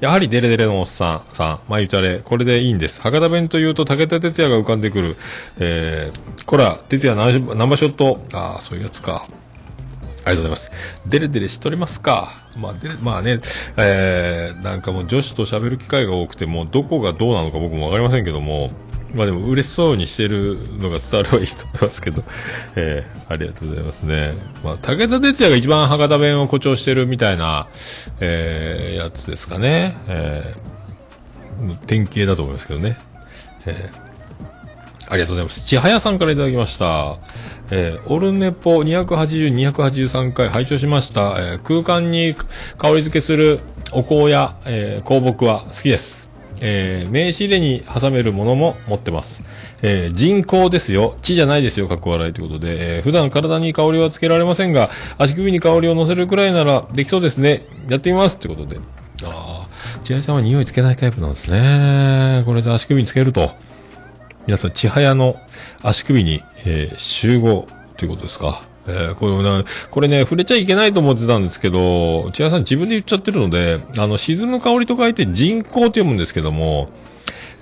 やはりデレデレのおっさん、さん、マユーチャレ、これでいいんです。博多弁というと武田鉄矢が浮かんでくる。えー、こら、鉄矢ナンバーショット。ああ、そういうやつか。ありがとうございます。デレデレしとりますか。まあ、デレ、まあね、えー、なんかもう女子と喋る機会が多くて、もうどこがどうなのか僕もわかりませんけども、まあでも嬉しそうにしてるのが伝わればいいと思いますけど、[LAUGHS] えー、ありがとうございますね。まあ、武田鉄矢が一番博多弁を誇張してるみたいな、えー、やつですかね。えー、典型だと思いますけどね。えー、ありがとうございます。千早さんからいただきました。えー、オルネポ280、283回拝聴しました。えー、空間に香り付けするお香や、えー、香木は好きです。えー、名刺入れに挟めるものも持ってます。えー、人工ですよ。血じゃないですよ。かっこ笑いということで、えー、普段体に香りはつけられませんが、足首に香りを乗せるくらいならできそうですね。やってみます。ということで。ああ、千早ちゃんは匂いつけないタイプなんですね。これで足首につけると。皆さん、千早の足首に、えー、集合ということですか。えー、これな、これね、触れちゃいけないと思ってたんですけど、千葉さん自分で言っちゃってるので、あの、沈む香りと書いて人工と読むんですけども、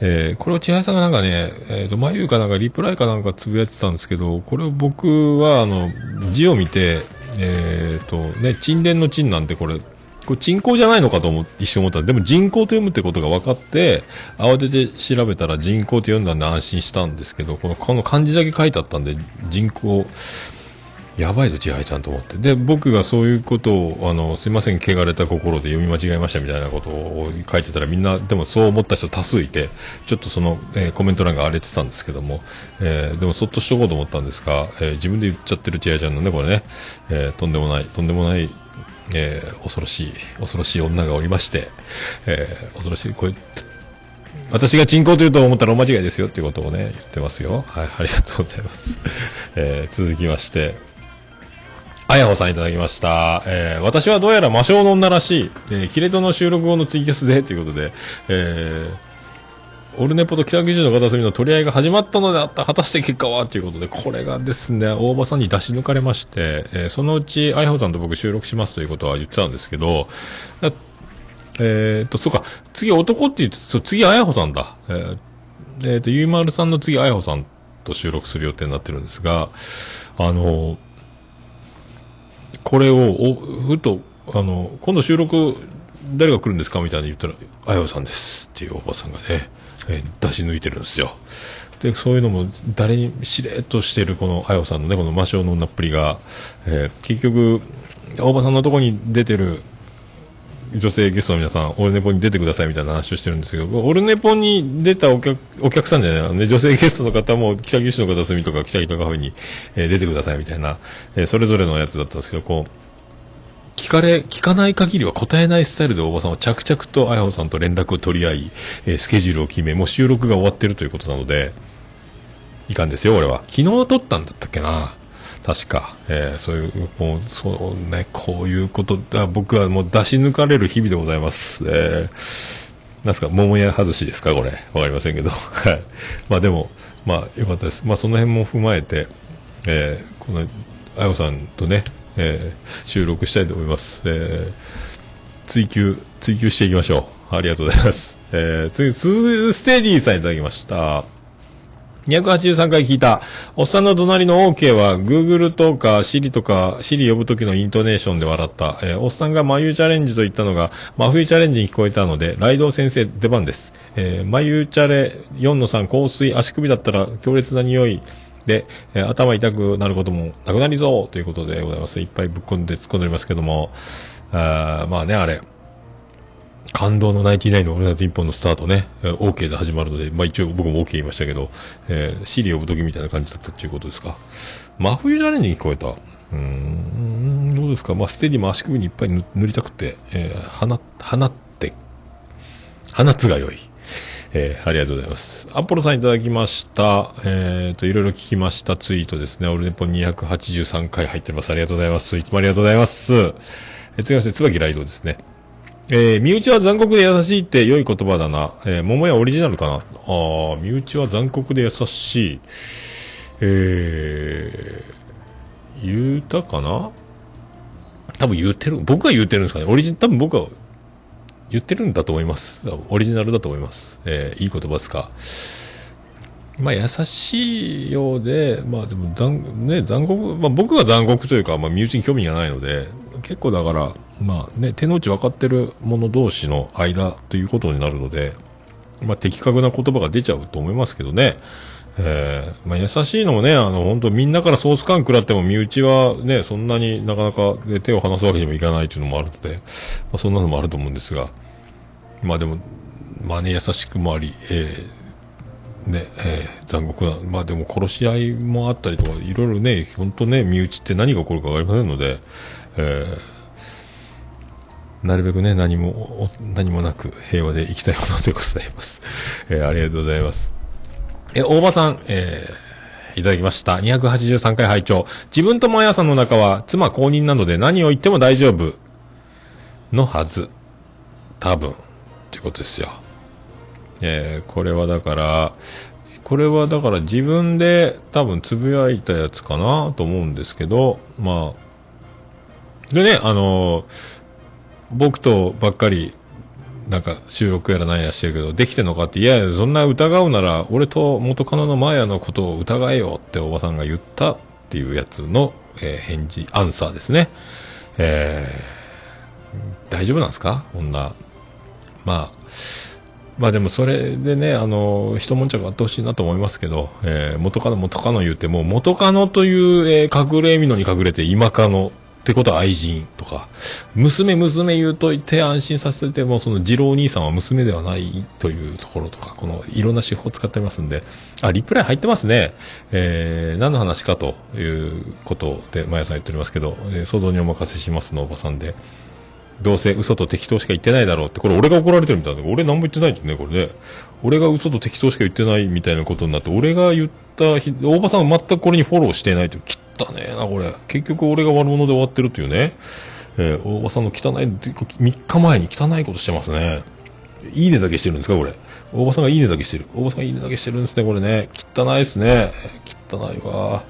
えー、これを千早さんがなんかね、えっ、ー、と、眉かなんかリプライかなんかつぶやいてたんですけど、これを僕は、あの、字を見て、えっ、ー、と、ね、沈殿の沈なんてこれ、これ人工じゃないのかと思一瞬思ったでも人工と読むってことが分かって、慌てて調べたら人工と読んだんで安心したんですけど、この、この漢字だけ書いてあったんで、人工、やばいぞ、千早ちゃんと思って。で、僕がそういうことを、あの、すいません、汚れた心で読み間違えましたみたいなことを書いてたらみんな、でもそう思った人多数いて、ちょっとその、えー、コメント欄が荒れてたんですけども、えー、でもそっとしとこうと思ったんですが、えー、自分で言っちゃってる千早ちゃんのね、これね、え、とんでもない、とんでもない、えー、恐ろしい、恐ろしい女がおりまして、えー、恐ろしい、これ、私が鎮行というと思ったら大間違いですよっていうことをね、言ってますよ。はい、ありがとうございます。[LAUGHS] えー、続きまして、あやほさんいただきました。えー、私はどうやら魔性の女らしい、えー、キレトの収録後のツイキャスで、ということで、えー、オルネポと北九州の片隅の取り合いが始まったのであった。果たして結果は？ということで、これがですね、大場さんに出し抜かれまして、えー、そのうち、あやほさんと僕収録しますということは言ってたんですけど、えー、と、そうか、次男って言って、そう、次あやほさんだ。えー、えー、と、ゆいまるさんの次あやほさんと収録する予定になってるんですが、あの、これを、お、ふと、あの、今度収録、誰が来るんですか？みたいに言ったら、あやほさんです。っていうおばさんがね、えー、出し抜いてるんですよ。で、そういうのも、誰にしれっとしてるこのあやさんのね、この魔性の女っぷりが、えー、結局、大場さんのとこに出てる、女性ゲストの皆さん、オルネポに出てくださいみたいな話をしてるんですけど、オルネポに出たお客、お客さんじゃないね、女性ゲストの方も、北九州の片隅とか北北カフェに、えー、出てくださいみたいな、えー、それぞれのやつだったんですけど、こう、聞かれ、聞かない限りは答えないスタイルで大場さんは着々とあやほさんと連絡を取り合い、えー、スケジュールを決め、もう収録が終わってるということなので、いかんですよ、俺は。昨日撮ったんだったっけな。確か、えー、そういう、もう、そうね、こういうことだ、僕はもう出し抜かれる日々でございます。えー、なんすか、桃屋外しですか、これ。わかりませんけど。はい。まあでも、まあ、よかったです。まあ、その辺も踏まえて、えー、この、あよさんとね、えー、収録したいと思います。えー、追求、追求していきましょう。ありがとうございます。えー、次、スステディさんいただきました。283回聞いた。おっさんの隣の OK は、Google とか Siri とか、Siri 呼ぶ時のイントネーションで笑った。えーおっさんが真冬チャレンジと言ったのが、真冬チャレンジに聞こえたので、ライド先生出番です。えー、真冬チャレ4の3、香水、足首だったら強烈な匂いで、えー頭痛くなることもなくなりそうということでございます。いっぱいぶっ込んで突っ込んでおりますけども、あまあね、あれ。感動のナインティナイの俺のピンポンのスタートね、OK で始まるので、まあ一応僕も OK 言いましたけど、えー、シリ呼ぶ時みたいな感じだったっていうことですか。真冬チャレンジに聞こえた。うーん、どうですか？まあステディも足首にいっぱい塗塗りたくて、えー、放、放って、放つが良い。えーありがとうございます。アポロさんいただきました。えーと、いろいろ聞きましたツイートですね。オルネポ283回入ってます。ありがとうございます。いつもありがとうございます。えー続きまして、椿ライドですね。えー身内は残酷で優しいって良い言葉だな。えー桃屋オリジナルかな？あー身内は残酷で優しい。えー、言うたかな？多分言ってる。僕が言ってるんですかね。オリジン、多分僕は言ってるんだと思います。オリジナルだと思います。えーいい言葉ですか。まあ優しいようで、まあでも残、ね、残酷、まあ僕は残酷というか、まあ身内に興味がないので、結構だから、まあね、手の内分かってる者同士の間ということになるので、まあ的確な言葉が出ちゃうと思いますけどね。えーまあ優しいのもね、あの本当みんなからソース感食らっても身内はね、そんなになかなか、ね、手を離すわけにもいかないというのもあるので、まあそんなのもあると思うんですが、まあでも、まあね、優しくもあり、えーね、えー残酷な、まあでも殺し合いもあったりとか、いろいろね、本当ね、身内って何が起こるかわかりませんので、えーなるべくね、何も、何もなく平和で生きたいものでございます。えーありがとうございます。え大場さん、えーいただきました。283回拝聴自分とマヤさんの中は、妻公認なので何を言っても大丈夫。のはず。多分。ってことですよ。えーこれはだから、これはだから自分で多分つぶやいたやつかなと思うんですけど、まあ、でね、あのー僕とばっかり、なんか収録やらないやしてるけど、できてんのかって、いやいや、そんな疑うなら、俺と元カノのマヤのことを疑えよっておばさんが言ったっていうやつの、えー返事、アンサーですね。えー大丈夫なんですか？こんな。まあ、まあでもそれでね、あの、一悶着あってほしいなと思いますけど、えー元カノ元カノ言っても、元カノという、えー隠れみのに隠れて今カノってことは愛人とか、娘娘言うといて安心させといても、その次郎兄さんは娘ではないというところとか、このいろんな手法を使ってますんで、あ、リプライ入ってますね。えー、何の話かということで、まやさん言っておりますけど、えー想像にお任せしますのおばさんで、どうせ嘘と適当しか言ってないだろうって、これ俺が怒られてるみたいな、俺何も言ってないんですね、これね。俺が嘘と適当しか言ってないみたいなことになって、俺が言った日、大場さんは全くこれにフォローしてないと。いう、汚ねな、これ。結局俺が悪者で終わってるっていうね。えー大場さんの汚い、3日前に汚いことしてますね。いいねだけしてるんですか、これ？大場さんがいいねだけしてる。大場さんがいいねだけしてるんですね、これね。汚いですね。汚いわ。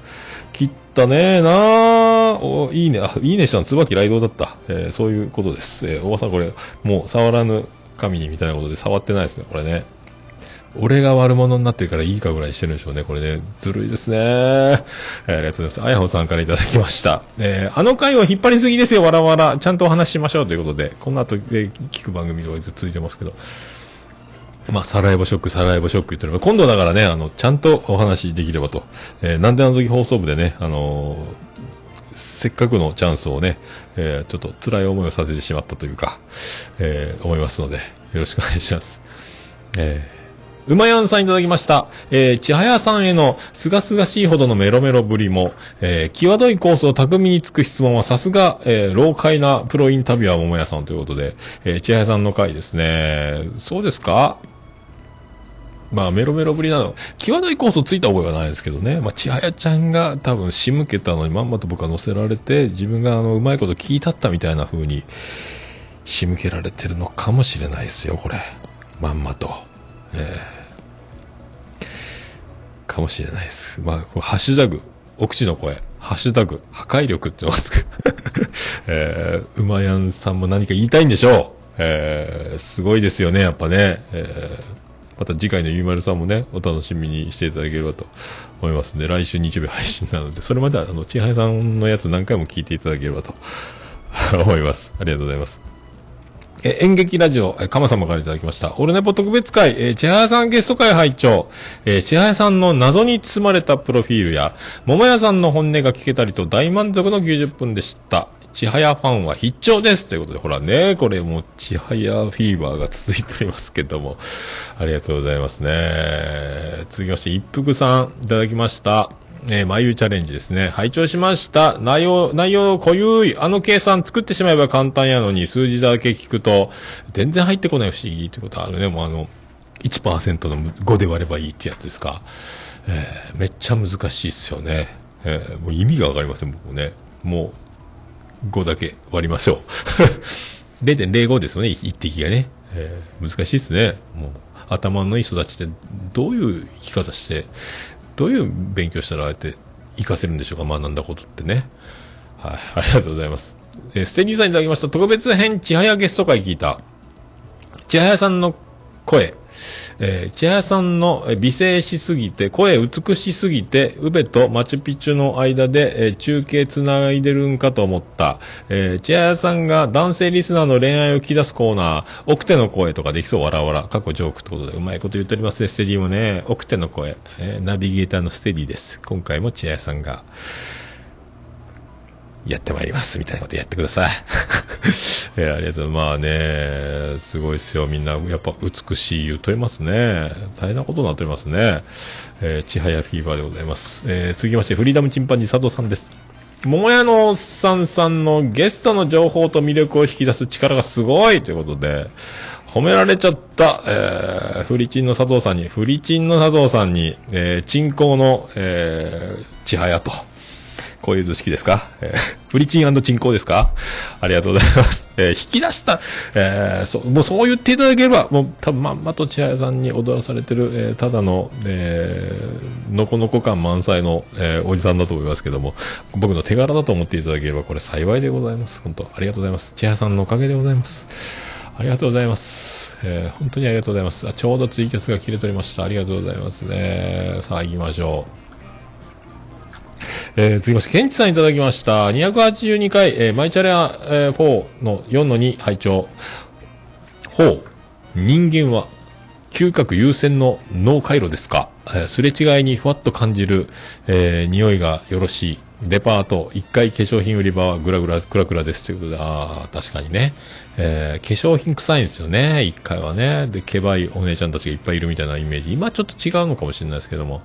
汚ねえなあお、いいね。あ、いいねしたの椿ライドだった。えーそういうことです。えー大場さんこれ、もう触らぬ神にみたいなことで触ってないですね、これね。俺が悪者になってるからいいかぐらいしてるんでしょうね。これね、ずるいですね。えーありがとうございます。あやほさんからいただきました。えーあの回を引っ張りすぎですよ、わらわら。ちゃんとお話ししましょうということで、この後、えー聞く番組が続いてますけど。まあ、サラエボショック、サラエボショック言ってるの今度だからね、あの、ちゃんとお話できればと。えーなんであの時放送部でね、あのーせっかくのチャンスをね、えーちょっと辛い思いをさせてしまったというか、え思いますので、よろしくお願いします。えーうまやんさんいただきました。えー、ちはやさんへのすがすがしいほどのメロメロぶりも、えー、際どいコースを巧みにつく質問はさすが、えー、老快なプロインタビュアーももやさんということで、えー、ちはやさんの回ですね。そうですか？まあ、メロメロぶりなの。際どいコースをついた覚えはないですけどね。まあ、ちはやちゃんが多分仕向けたのにまんまと僕は乗せられて、自分があの、うまいこと聞いたったみたいな風に仕向けられてるのかもしれないですよ、これ。まんまと。えーかもしれないです。まあ、ハッシュタグ、お口の声、ハッシュタグ、破壊力っていうのがつく。[LAUGHS] えー、うまやんさんも何か言いたいんでしょう。えー、すごいですよね、やっぱね。えーまた次回のゆいまるさんもね、お楽しみにしていただければと思いますんで、来週日曜日配信なので、それまでは、あの、ちはやさんのやつ何回も聞いていただければと思います。ありがとうございます。え、演劇ラジオ、え、かま様からいただきました。オルネポ特別会、えー、千早さんゲスト会拝聴えー、千早さんの謎に包まれたプロフィールや、桃屋さんの本音が聞けたりと大満足の90分でした。千早ファンは必聴です。ということで、ほらね、これもう千早フィーバーが続いておりますけども、ありがとうございますね。続きまして、一服さん、いただきました。えー、眉チャレンジですね。拝聴しました。内容、内容濃ゆい。あの計算作ってしまえば簡単やのに、数字だけ聞くと、全然入ってこない不思議ってことあるね。もうあの、1%の5で割ればいいってやつですか。えーめっちゃ難しいっすよね。えーもう意味がわかりません、僕もね。もう、5だけ割りましょう。[LAUGHS] 0.05ですよね、一滴がね。えー難しいですね。もう、頭のいい人たちって、どういう生き方して、どういう勉強したらあえて活かせるんでしょうか、学んだことってね。はい、ありがとうございます。えーステニーさんいただきました。特別編、千早ゲスト会聞いた。千早さんの声。えー、千早さんの美声しすぎて、声美しすぎて、宇部とマチュピチュの間で、えー中継つないでるんかと思った。えー、千早さんが男性リスナーの恋愛を聞き出すコーナー、奥手の声とかできそう、わらわら。過去ジョークってことで、うまいこと言っておりますね、ステディもね。奥手の声、えーナビゲーターのステディです。今回も千早さんが、やってまいります、みたいなことやってください。[LAUGHS] えーありがとう。まあね、すごいですよ。みんな、やっぱ美しい言うとりますね。大変なことになっておりますね。えー、ちはやフィーバーでございます。えー続きまして、フリーダムチンパンジー佐藤さんです。桃屋のおっさんさんのゲストの情報と魅力を引き出す力がすごいということで、褒められちゃった、えー、フリチンの佐藤さんに、フリチンの佐藤さんに、えー、鎮行の、えー、ちはやと。こういう図式ですか、えーフリチン鎮行ですか？ありがとうございます。えー引き出した、えーそう、もうそう言っていただければ、もう多分まんまと千早さんに踊らされてる、えーただの、えーのこのこ感満載の、えーおじさんだと思いますけども、僕の手柄だと思っていただければ、これ幸いでございます。本当ありがとうございます。千早さんのおかげでございます。ありがとうございます。えー本当にありがとうございます。あちょうどツイキャスが切れておりました。ありがとうございますね。さあ行きましょう。えー、続きまして、ケンチさんいただきました。282回、えーマイチャレア、え4の4の2拝聴4、人間は嗅覚優先の脳回路ですか、えーすれ違いにふわっと感じる、えー匂いがよろしい。デパート、1階化粧品売り場はグラグラ、クラクラですということで、ああ、確かにね。えー化粧品臭いんですよね、1階はね。で、ケバいお姉ちゃんたちがいっぱいいるみたいなイメージ。今ちょっと違うのかもしれないですけども。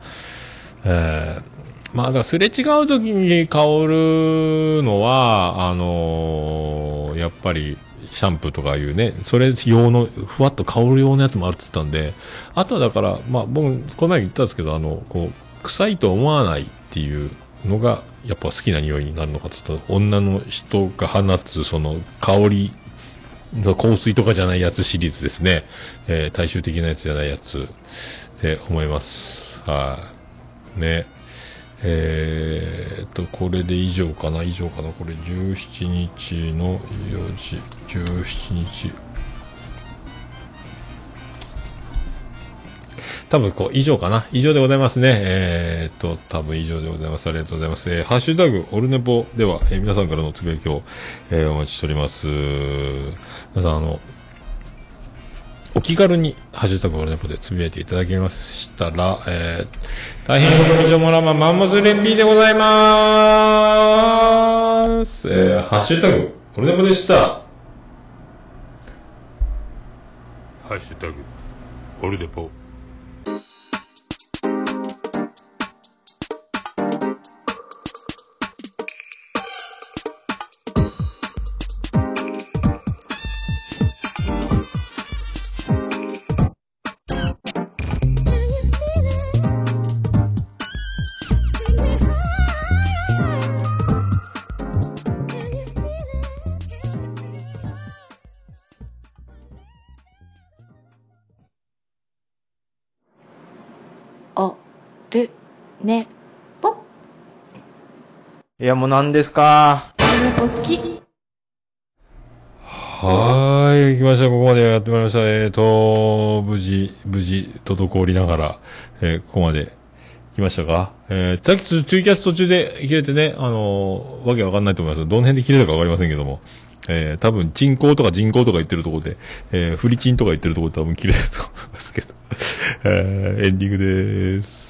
えーまあ、だすれ違う時に香るのは、あのーやっぱり、シャンプーとかいうね、それ用の、ふわっと香る用のやつもあるって言ったんで、あとはだから、まあ僕、この前言ったんですけど、あの、こう、臭いと思わないっていうのが、やっぱ好きな匂いになるのか、ちょっと女の人が放つ、その、香り、香水とかじゃないやつシリーズですね。えー大衆的なやつじゃないやつって思います。はい。ね。えー、っと、これで以上かな？以上かな？これ17日の4時、17日。多分こう、以上かな？以上でございますね。えー、っと、多分以上でございます。ありがとうございます。えーハッシュタグ、オルネポでは、えー皆さんからのつぶやきを、えーお待ちしております。皆さん、あの、お気軽に、ハッシュタグオルネポでつぶやいていただきましたら、えー、大変ことにじょもらま、マンモスレンビーでございまーす。えー、ハッシュタグ、オルネポでした。ハッシュタグ、オルネポ。ね、ぽ。いや、もう何ですか？好き。はーー、来ました。ここまでやってまいりました。えーと、無事、無事、滞りながら、えーここまで来ましたか？えー、さっきツイキャス途中で切れてね、あのーわけわかんないと思います。どの辺で切れたかわかりませんけども、えー、多分人口とか人口とか言ってるところで、えー、フリチンとか言ってるところで多分切れると思いますけど、えー、エンディングでーす。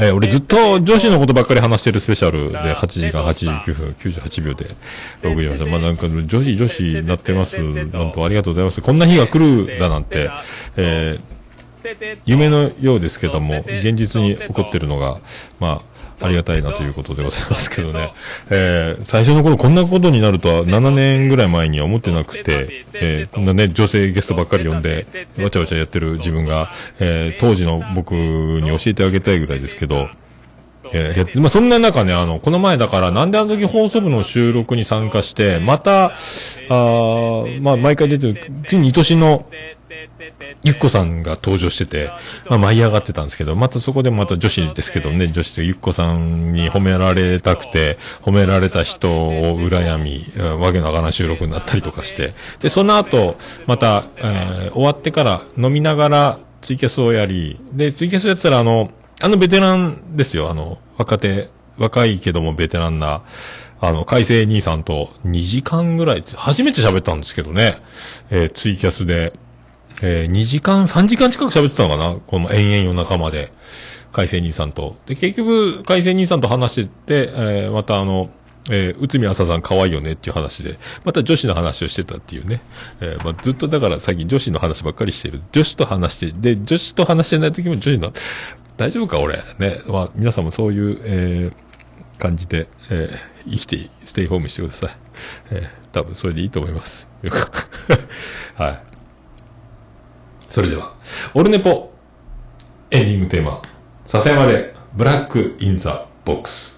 えー俺ずっと女子のことばっかり話してるスペシャルで8時間89分98秒でお送りしました。まあなんか女子女子になってます。なんとありがとうございます。こんな日が来るだなんて、えー夢のようですけども、現実に起こってるのが、まあ、りがたいなということでございますけどね。えー最初の頃こんなことになるとは7年ぐらい前には思ってなくて、えーこんなね、女性ゲストばっかり呼んで、わちゃわちゃやってる自分が、えー当時の僕に教えてあげたいぐらいですけど、えーまあ、そんな中ね、あの、この前だから、なんであの時放送部の収録に参加して、また、あーまあ、毎回出てる、ついに愛しの、ゆっこさんが登場してて、まあ、舞い上がってたんですけど、またそこでまた女子ですけどね、女子でゆっこさんに褒められたくて、褒められた人を羨み、わけのわからん収録になったりとかして、で、その後、また、えー終わってから飲みながらツイキャスをやり、で、ツイキャスやったら、あの、あのベテランですよ、あの、若手、若いけどもベテランな、あの、海星兄さんと2時間ぐらい、初めて喋ったんですけどね、えーツイキャスで、えー2時間、3時間近く喋ってたのかな？この延々夜中まで。海星兄さんと。で、結局、海星兄さんと話してて、えーまたあの、えー、内海朝さん可愛いよねっていう話で、また女子の話をしてたっていうね。えーまあ、ずっとだから最近女子の話ばっかりしてる。女子と話して、で、女子と話してない時も女子の、大丈夫か俺？ね。まあ、皆さんもそういう、えー感じで、えー生きて、ステイホームしてください。えー多分それでいいと思います。[LAUGHS] はい。それでは、オルネポ、エンディングテーマ、笹山で、ブラック・イン・ザ・ボックス。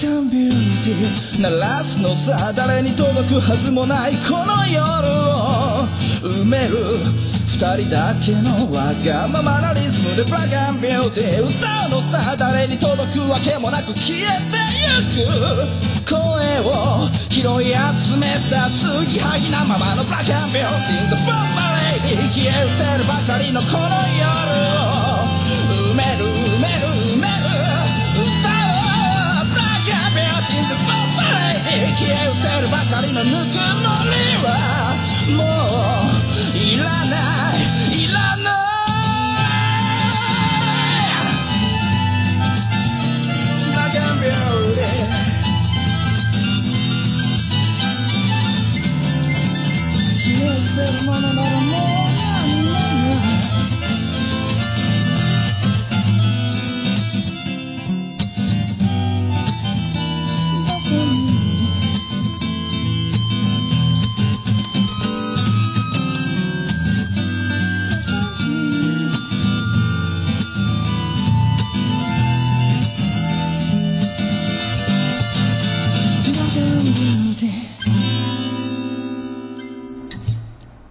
ブラックビューティー鳴らすのさ誰に届くはずもないこの夜を埋める二人だけのわがままなリズムでブラックビューティー歌うのさ誰に届くわけもなく消えてゆく声を拾い集めた継ぎはぎなままのブラックビューティー The Bomb Lady 消え失せるばかりのこの夜を埋める埋める Lady 消え失せるばかりのぬくもりはもういらないいらないブラックビューティー消えてるものなら